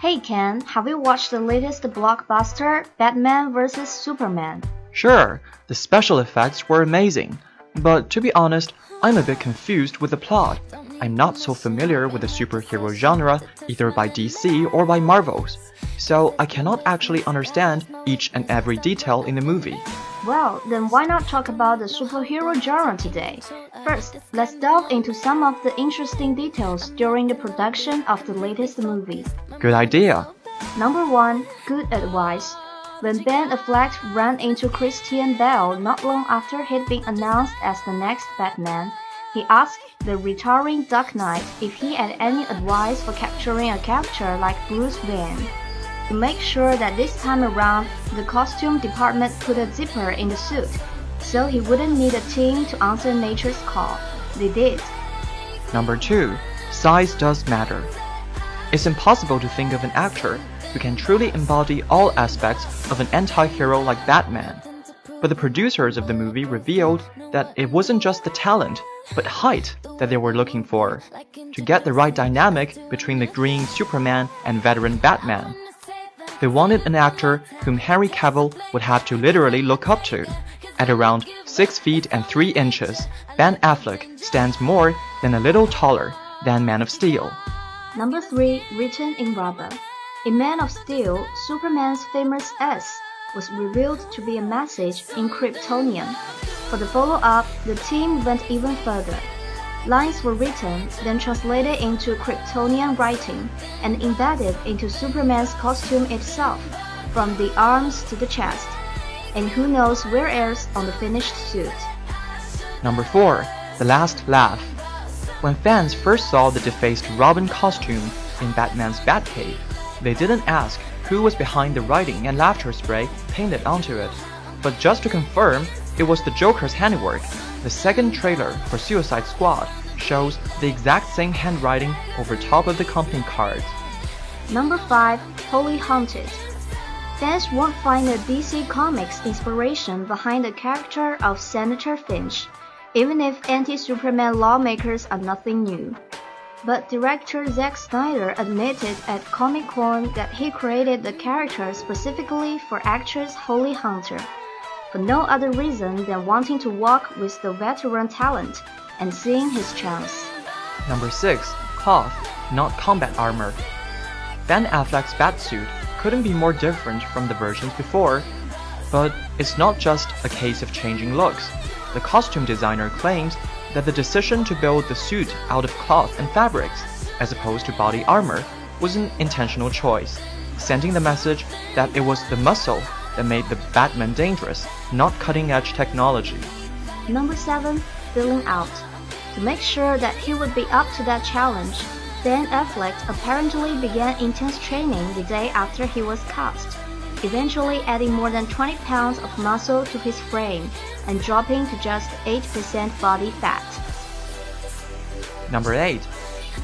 Hey Ken, have you watched the latest blockbuster, Batman vs. Superman? Sure, the special effects were amazing, but to be honest, I'm a bit confused with the plot. I'm not so familiar with the superhero genre either by DC or by Marvels, so I cannot actually understand each and every detail in the movie. Well, then why not talk about the superhero genre today? First, let's delve into some of the interesting details during the production of the latest movie. Good idea. Number 1. Good advice. When Ben Affleck ran into Christian Bale not long after he'd been announced as the next Batman, he asked the retiring Dark Knight if he had any advice for capturing a character like Bruce Wayne. To make sure that this time around, the costume department put a zipper in the suit, so he wouldn't need a team to answer nature's call. They did. Number 2. Size does matter. It's impossible to think of an actor who can truly embody all aspects of an anti-hero like Batman. But the producers of the movie revealed that it wasn't just the talent, but height that they were looking for to get the right dynamic between the green Superman and veteran Batman. They wanted an actor whom Henry Cavill would have to literally look up to. At around 6 feet and 3 inches, Ben Affleck stands more than a little taller than Man of Steel. Number 3. Written in rubber. In Man of Steel, Superman's famous S was revealed to be a message in Kryptonian. For the follow-up, the team went even further. Lines were written, then translated into Kryptonian writing, and embedded into Superman's costume itself, from the arms to the chest, and who knows where else on the finished suit. Number 4. The Last Laugh. When fans first saw the defaced Robin costume in Batman's Batcave, they didn't ask who was behind the writing and laughter spray painted onto it. But just to confirm, it was the Joker's handiwork. The second trailer for Suicide Squad shows the exact same handwriting over top of the company cards. Number 5. Holy Haunted. Fans won't find the DC Comics inspiration behind the character of Senator Finch even if anti-Superman lawmakers are nothing new. But director Zack Snyder admitted at Comic-Con that he created the character specifically for actress Holly Hunter, for no other reason than wanting to walk with the veteran talent and seeing his chance. Number 6. Cloth, not combat armor. Ben Affleck's batsuit couldn't be more different from the versions before, but it's not just a case of changing looks the costume designer claims that the decision to build the suit out of cloth and fabrics, as opposed to body armor, was an intentional choice, sending the message that it was the muscle that made the Batman dangerous, not cutting edge technology. Number 7. Filling out. To make sure that he would be up to that challenge, Ben Affleck apparently began intense training the day after he was cast eventually adding more than 20 pounds of muscle to his frame and dropping to just 8% body fat. Number 8.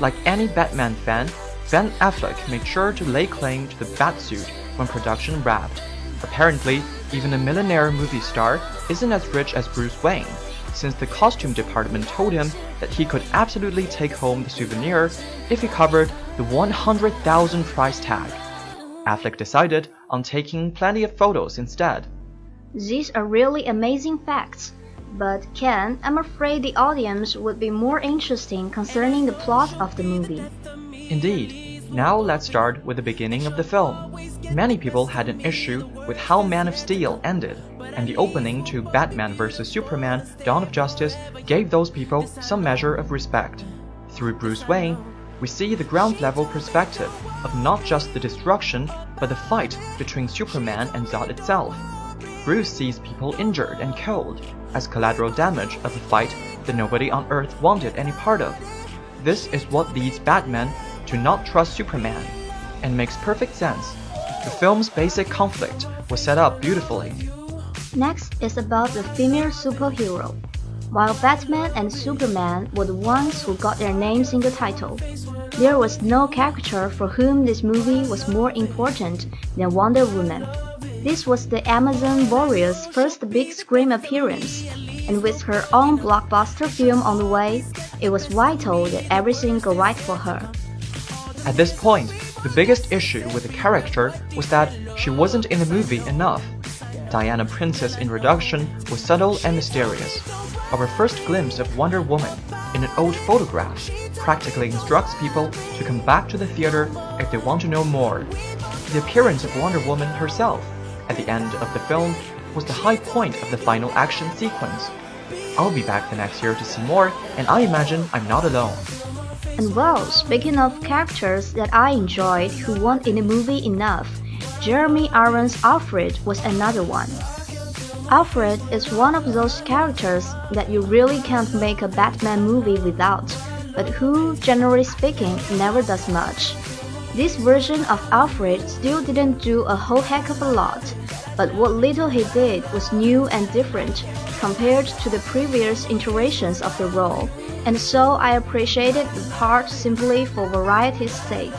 Like any Batman fan, Ben Affleck made sure to lay claim to the Batsuit when production wrapped. Apparently, even a millionaire movie star isn't as rich as Bruce Wayne, since the costume department told him that he could absolutely take home the souvenir if he covered the 100,000 price tag. Affleck decided on taking plenty of photos instead. These are really amazing facts. But Ken, I'm afraid the audience would be more interesting concerning the plot of the movie. Indeed. Now let's start with the beginning of the film. Many people had an issue with how Man of Steel ended, and the opening to Batman vs. Superman Dawn of Justice gave those people some measure of respect. Through Bruce Wayne, we see the ground level perspective of not just the destruction, but the fight between Superman and Zod itself. Bruce sees people injured and killed as collateral damage of a fight that nobody on Earth wanted any part of. This is what leads Batman to not trust Superman, and makes perfect sense. The film's basic conflict was set up beautifully. Next is about the female superhero. While Batman and Superman were the ones who got their names in the title, there was no character for whom this movie was more important than Wonder Woman. This was the Amazon warrior's first big screen appearance, and with her own blockbuster film on the way, it was vital that everything go right for her. At this point, The biggest issue with the character was that she wasn't in the movie enough. Diana Prince's introduction was subtle and mysterious. Our first glimpse of Wonder Woman in an old photograph practically instructs people to come back to the theater if they want to know more. The appearance of Wonder Woman herself at the end of the film was the high point of the final action sequence. I'll be back the next year to see more, and I imagine I'm not alone. And well, speaking of characters that I enjoyed who weren't in the movie enough, Jeremy Irons' Alfred was another one. Alfred is one of those characters that you really can't make a Batman movie without, but who, generally speaking, never does much. This version of Alfred still didn't do a whole heck of a lot, but what little he did was new and different compared to the previous iterations of the role, and so I appreciated the part simply for variety's sake.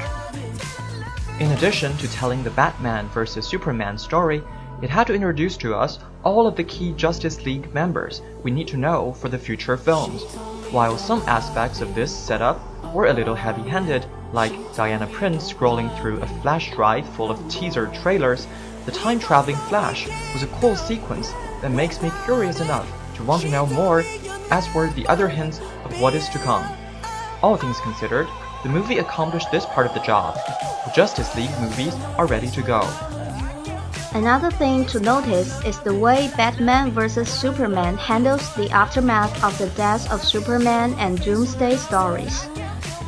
In addition to telling the Batman vs Superman story, it had to introduce to us all of the key Justice League members we need to know for the future films. While some aspects of this setup were a little heavy-handed, like Diana Prince scrolling through a flash drive full of teaser trailers, the time-traveling Flash was a cool sequence that makes me curious enough to want to know more, as were the other hints of what is to come. All things considered, the movie accomplished this part of the job. The Justice League movies are ready to go. Another thing to notice is the way Batman vs Superman handles the aftermath of the deaths of Superman and Doomsday stories.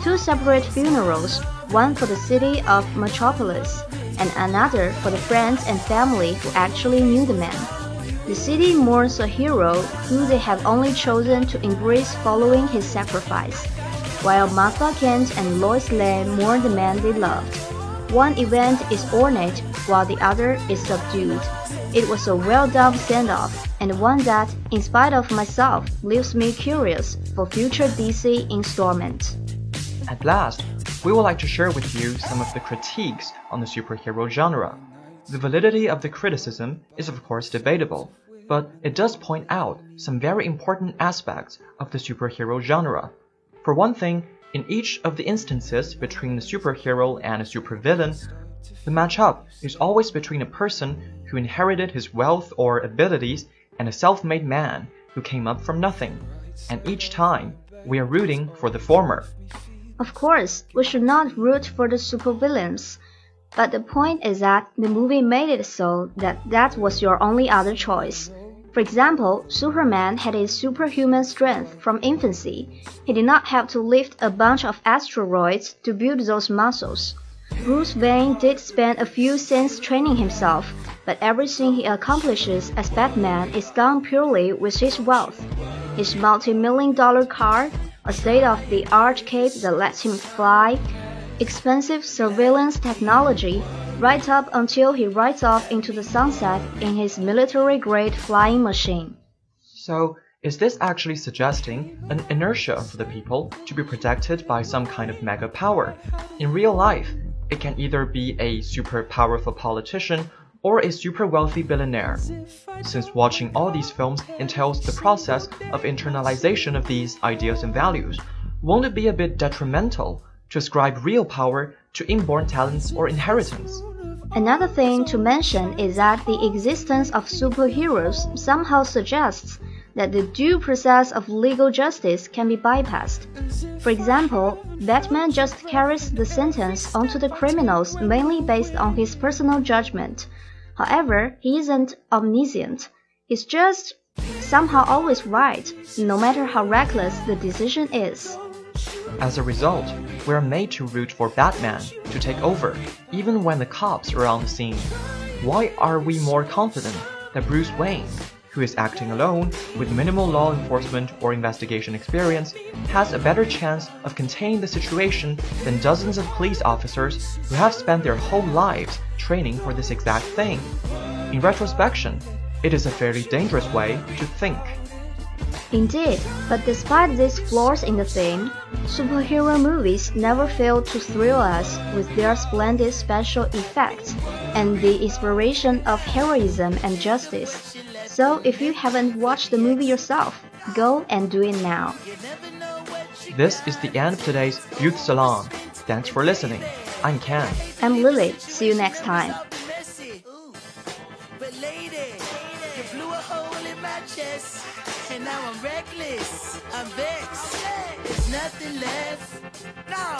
Two separate funerals, one for the city of Metropolis and another for the friends and family who actually knew the man. The city mourns a hero who they have only chosen to embrace following his sacrifice while Martha Kent and Lois Lane mourn the man they loved. One event is ornate while the other is subdued. It was a well done standoff, and one that, in spite of myself, leaves me curious for future DC installments. At last, we would like to share with you some of the critiques on the superhero genre. The validity of the criticism is of course debatable, but it does point out some very important aspects of the superhero genre. For one thing, in each of the instances between a superhero and a supervillain, the matchup is always between a person who inherited his wealth or abilities and a self-made man who came up from nothing. And each time, we are rooting for the former. Of course, we should not root for the supervillains. But the point is that the movie made it so that that was your only other choice. For example, Superman had his superhuman strength from infancy. He did not have to lift a bunch of asteroids to build those muscles. Bruce Wayne did spend a few cents training himself, but everything he accomplishes as Batman is done purely with his wealth. His multi-million dollar car, a state-of-the-art cape that lets him fly, expensive surveillance technology, right up until he rides off into the sunset in his military-grade flying machine. So, is this actually suggesting an inertia for the people to be protected by some kind of mega power? In real life, it can either be a super powerful politician or a super wealthy billionaire. Since watching all these films entails the process of internalization of these ideas and values, won't it be a bit detrimental to ascribe real power to inborn talents or inheritance. Another thing to mention is that the existence of superheroes somehow suggests that the due process of legal justice can be bypassed. For example, Batman just carries the sentence onto the criminals mainly based on his personal judgment. However, he isn't omniscient. He's just somehow always right, no matter how reckless the decision is. As a result, we are made to root for Batman to take over, even when the cops are on the scene. Why are we more confident that Bruce Wayne, who is acting alone with minimal law enforcement or investigation experience, has a better chance of containing the situation than dozens of police officers who have spent their whole lives training for this exact thing? In retrospection, it is a fairly dangerous way to think. Indeed, but despite these flaws in the theme, superhero movies never fail to thrill us with their splendid special effects and the inspiration of heroism and justice. So if you haven't watched the movie yourself, go and do it now. This is the end of today's Youth Salon. Thanks for listening. I'm Ken. I'm Lily. See you next time. And now I'm reckless. I'm vexed. There's nothing left. No.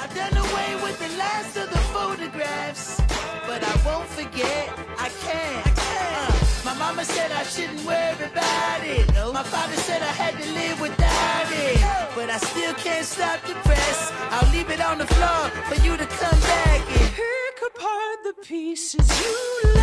I've done away with the last of the photographs. But I won't forget. I can't. My mama said I shouldn't worry about it. My father said I had to live without it. But I still can't stop the press. I'll leave it on the floor for you to come back and pick apart the pieces you